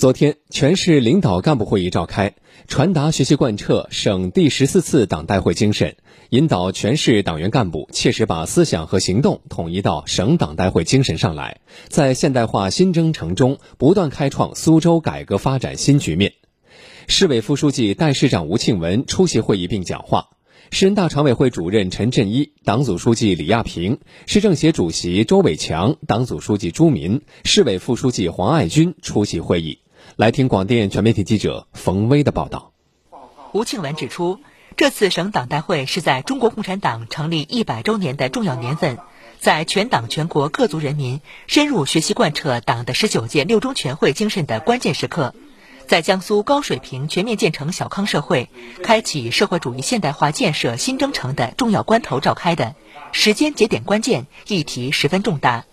昨天，全市领导干部会议召开，传达学习贯彻省第十四次党代会精神，引导全市党员干部切实把思想和行动统一到省党代会精神上来，在现代化新征程中不断开创苏州改革发展新局面。市委副书记、代市长吴庆文出席会议并讲话。市人大常委会主任陈振一、党组书记李亚平、市政协主席周伟强、党组书记朱民、市委副书记黄爱军出席会议。来听广电全媒体记者冯威的报道。吴庆文指出，这次省党代会是在中国共产党成立一百周年的重要年份，在全党全国各族人民深入学习贯彻党的十九届六中全会精神的关键时刻。在江苏高水平全面建成小康社会、开启社会主义现代化建设新征程的重要关头召开的，时间节点关键，议题十分重大。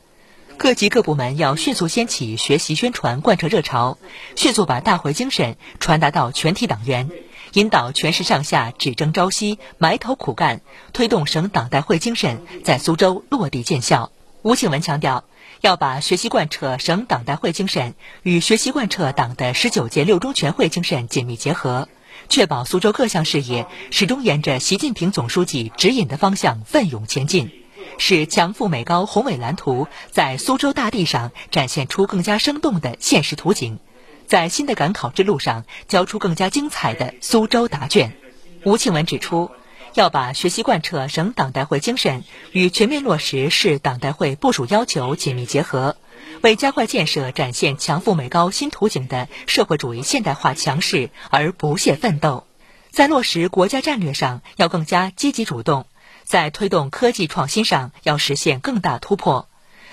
各级各部门要迅速掀起学习宣传贯彻热潮，迅速把大会精神传达到全体党员，引导全市上下只争朝夕、埋头苦干，推动省党代会精神在苏州落地见效。吴庆文强调。要把学习贯彻省党代会精神与学习贯彻党的十九届六中全会精神紧密结合，确保苏州各项事业始终沿着习近平总书记指引的方向奋勇前进，使强富美高宏伟蓝图在苏州大地上展现出更加生动的现实图景，在新的赶考之路上交出更加精彩的苏州答卷。吴庆文指出。要把学习贯彻省党代会精神与全面落实市党代会部署要求紧密结合，为加快建设展现强富美高新图景的社会主义现代化强势而不懈奋斗。在落实国家战略上，要更加积极主动；在推动科技创新上，要实现更大突破；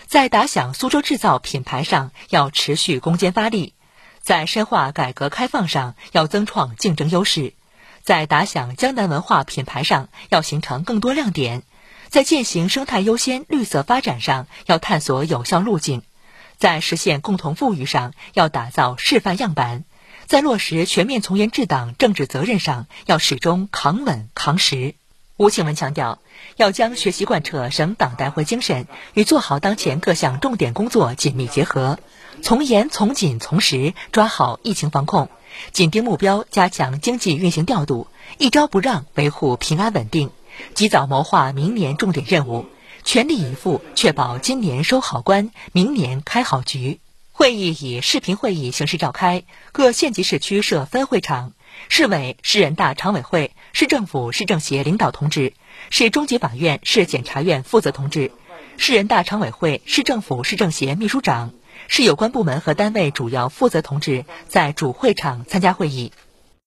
在打响苏州制造品牌上，要持续攻坚发力；在深化改革开放上，要增创竞争优势。在打响江南文化品牌上，要形成更多亮点；在践行生态优先、绿色发展上，要探索有效路径；在实现共同富裕上，要打造示范样板；在落实全面从严治党政治责任上，要始终扛稳扛实。吴庆文强调，要将学习贯彻省党代会精神与做好当前各项重点工作紧密结合，从严从紧从实抓好疫情防控。紧盯目标，加强经济运行调度，一招不让维护平安稳定，及早谋划明年重点任务，全力以赴确保今年收好关，明年开好局。会议以视频会议形式召开，各县级市区设分会场，市委、市人大常委会、市政府、市政协领导同志，市中级法院、市检察院负责同志，市人大常委会、市政府、市政协秘书长。市有关部门和单位主要负责同志在主会场参加会议。